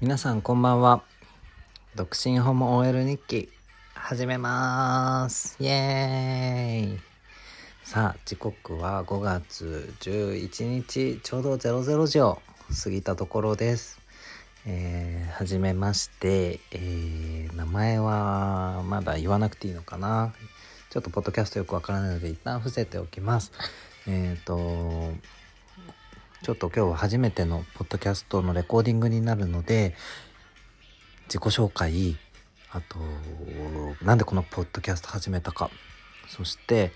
皆さんこんばんは。独身ホモ OL 日記始めます。イエーイ。さあ時刻は5月11日ちょうど00時を過ぎたところです。えー、はじめまして、えー、名前はまだ言わなくていいのかな。ちょっとポッドキャストよくわからないので一旦伏せておきます。えっ、ー、とちょっと今日は初めてのポッドキャストのレコーディングになるので自己紹介あとなんでこのポッドキャスト始めたか。そして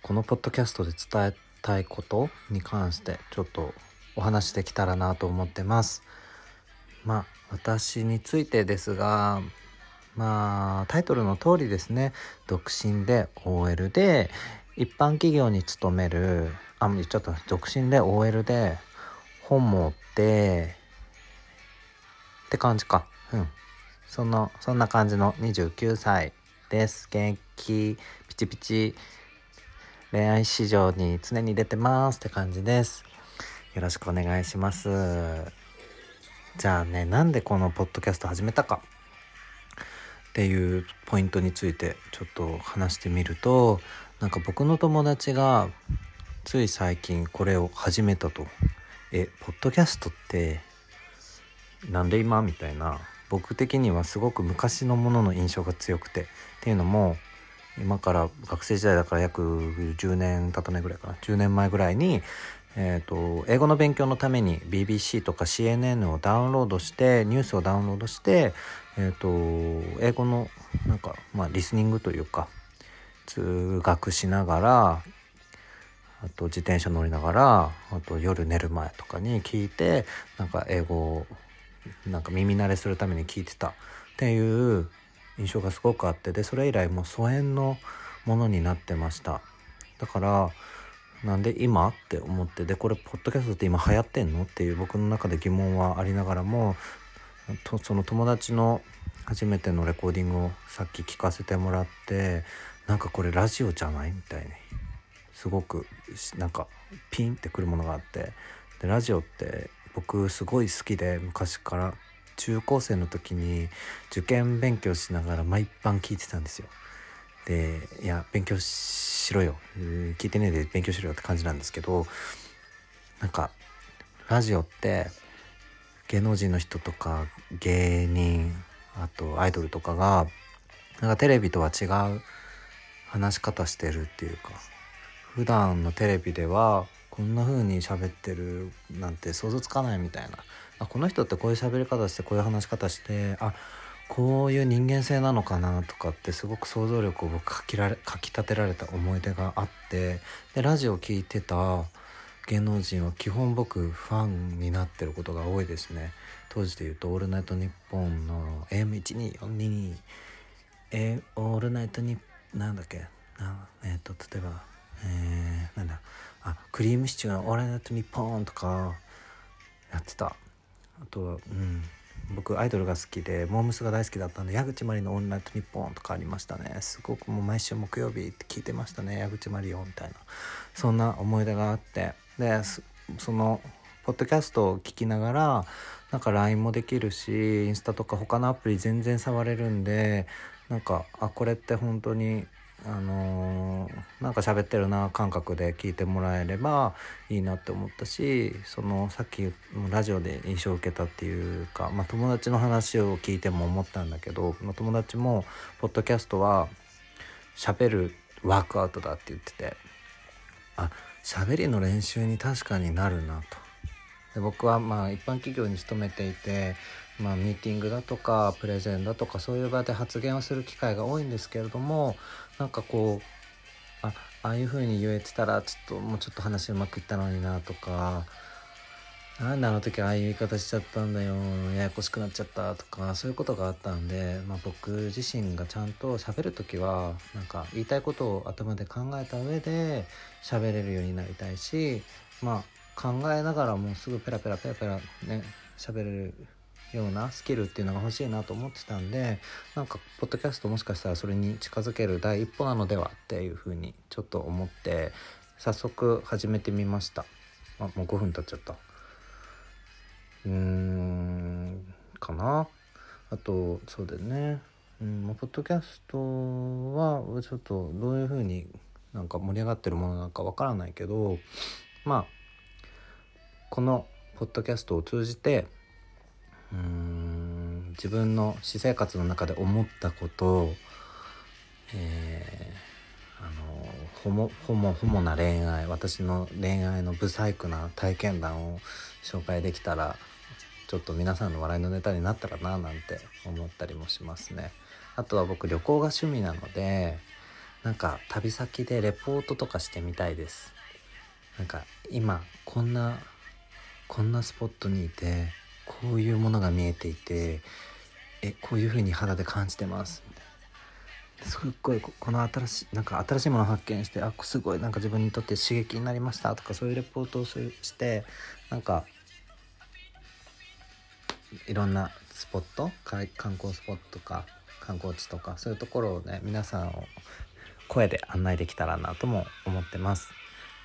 このポッドキャストで伝えたいことに関してちょっとお話できたらなと思ってます。まあ私についてですがまあタイトルの通りですね。独身で OL で一般企業に勤めるあちょっと独身で OL で本持ってって感じか。うん。そのそんな感じの29歳です。元気ピチピチ恋愛市場に常に出てます。って感じです。よろしくお願いします。じゃあねなんでこのポッドキャスト始めたか。っていうポイントについてちょっと話してみるとなんか僕の友達がつい最近これを始めたと。えポッドキャストってなんで今？みたいな。僕的にはすごく昔のものの印象が強くて。っていうのも今から学生時代だから約10年経たないぐらいかな。10年前ぐらいに、えーと、英語の勉強のために BBC とか CNN をダウンロードしてニュースをダウンロードして、えーと、英語のなんか、まあ、リスニングというか通学しながらあと自転車乗りながらあと夜寝る前とかに聞いてなんか英語をなんか耳慣れするために聞いてた。っていう印象がすごくあってでそれ以来もう疎遠のものになってました。だからなんで今って思ってでこれポッドキャストって今流行ってんの？っていう僕の中で疑問はありながらもとその友達の初めてのレコーディングをさっき聞かせてもらってなんかこれラジオじゃないみたいにすごくなんかピンってくるものがあってでラジオって僕すごい好きで昔から中高生の時に受験勉強しながら毎晩聞いてたんですよ。でいや勉強しろよ聞いてねえで勉強しろよって感じなんですけどなんかラジオって芸能人の人とか芸人あとアイドルとかがなんかテレビとは違う話し方してるっていうか普段のテレビではこんな風に喋ってるなんて想像つかないみたいな。あこの人ってこういう喋り方してこういう話し方してあこういう人間性なのかなとかってすごく想像力を僕かきられかきたてられた思い出があってでラジオ聴いてた芸能人は基本僕ファンになってることが多いですね。当時で言うと「オールナイトニッポン」の AM1242 えオールナイトニッなんだっけ？なえっ、ー、と例えばえー、なんだ？あクリームシチューの「オーラナイトニッポン」とかやってた。あとはうん。僕アイドルが好きでモームスが大好きだったんで矢口真里の「オールナイトニッポン」とかありましたね。すごくもう毎週木曜日って聞いてましたね。矢口真里をみたいな。そんな思い出があって。でそのポッドキャストを聞きながらなんか LINE もできるしインスタとか他のアプリ全然触れるんでなんかあこれって本当にあのー、なんか喋ってるな感覚で聞いてもらえればいいなって思ったしそのさっきラジオで印象を受けたっていうか、まあ、友達の話を聞いても思ったんだけど、まあ、友達もポッドキャストは喋るワークアウトだって言っててあ喋りの練習に確かになるなと。で僕はまあ一般企業に勤めていてまあ、ミーティングだとかプレゼンだとかそういう場で発言をする機会が多いんですけれどもなんかこうあああいう風に言えてたらちょっともうちょっと話うまくいったのになとかなんであの時ああいう言い方しちゃったんだよややこしくなっちゃったとかそういうことがあったんで、まあ、僕自身がちゃんと喋る時はなんか言いたいことを頭で考えた上で喋れるようになりたいしまあ考えながらもうすぐペラペラペラペラね喋れるようなスキルっていうのが欲しいなと思ってたんでなんかポッドキャストもしかしたらそれに近づける第一歩なのではっていうふうにちょっと思って早速始めてみました。あもう5分経っちゃった。うーんかな。あとそうだよね。うんポッドキャストはちょっとどういう風になんか盛り上がってるものなのかわからないけどまあこのポッドキャストを通じてうん自分の私生活の中で思ったことを、えーあのホモホモホモな恋愛私の恋愛のブサイクな体験談を紹介できたらちょっと皆さんの笑いのネタになったらななんて思ったりもしますね。あとは僕旅行が趣味なのでなんか旅先でレポートとかしてみたいです。なんか今こんなこんなスポットにいてこういうものが見えていてえこういう風に肌で感じてます。みたいな。すっごいここの新しいなんか新しいものを発見してあすごいなんか自分にとって刺激になりました。とかそういうレポートをするしてなんかいろんなスポット観光スポットとか観光地とかそういうところをね皆さんを声で案内できたらなとも思ってます。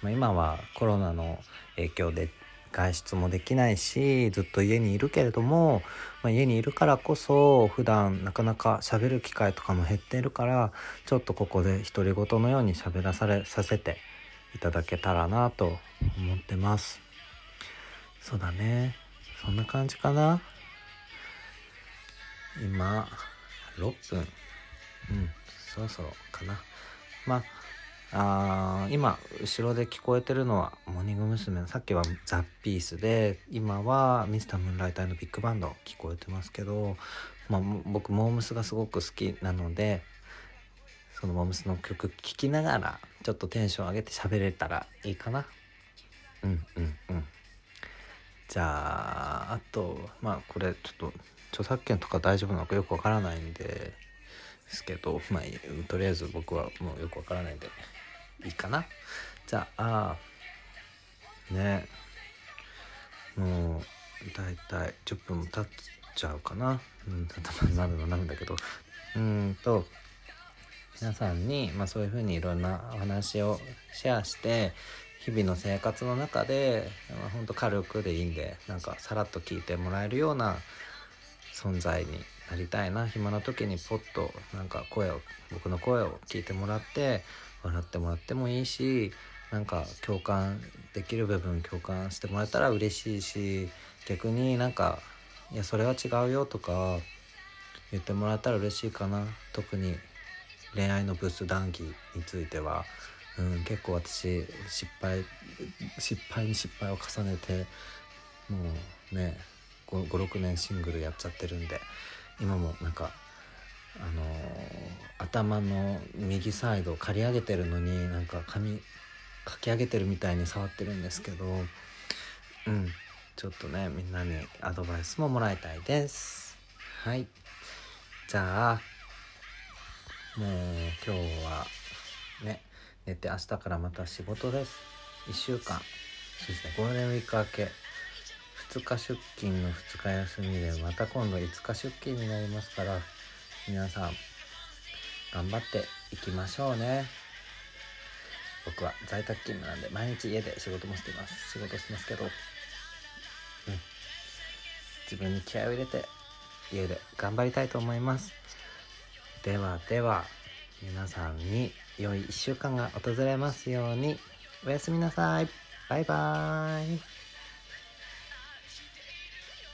まあ、今はコロナの影響で外出もできないしずっと家にいるけれども、まあ、家にいるからこそ普段なかなか喋る機会とかも減ってるからちょっとここで独り言のように喋らされさせていただけたらなと思ってます。そうだね。そんな感じかな。今6分。うんそろそろかな。まああ今後ろで聞こえてるのはモーニング娘。のさっきはザ・ピースで今はミスタームーンライターのビッグバンド聞こえてますけど、まあ、僕モームスがすごく好きなのでそのモームスの曲聴きながらちょっとテンション上げて喋れたらいいかな。うんうんうん。じゃああとまあこれちょっと著作権とか大丈夫なのかよくわからないんでですけどまあとりあえず僕はもうよくわからないんで。いいかな。じゃああね。もうだいたい10分も経っちゃうかな。うん頭になるのなんだけど。うんと皆さんに、まあ、そういうふうにいろんなお話をシェアして日々の生活の中で、まあ、ほんと軽くでいいんでなんかさらっと聞いてもらえるような存在になりたいな。暇な時にポッとなんか声を僕の声を聞いてもらって笑ってもらってもいいしなんか共感できる部分共感してもらえたら嬉しいし逆になんか「いやそれは違うよ」とか言ってもらえたら嬉しいかな。特に恋愛のブス談義については、うん、結構私失敗失敗に失敗を重ねてもうね56年シングルやっちゃってるんで今もなんかあの頭の右サイドを刈り上げてるのになんか髪かき上げてるみたいに触ってるんですけどうん。ちょっとねみんなにアドバイスももらいたいです。はい。じゃあもう今日はね寝て明日からまた仕事です。1週間。そうですねゴールデンウィーク明け。2日出勤の2日休みでまた今度5日出勤になりますから皆さん頑張っていきましょうね。僕は在宅勤務なんで毎日家で仕事もしてます。仕事してますけど。うん。自分に気合を入れて家で頑張りたいと思います。ではでは皆さんに良い1週間が訪れますように。おやすみなさい。バイバーイ。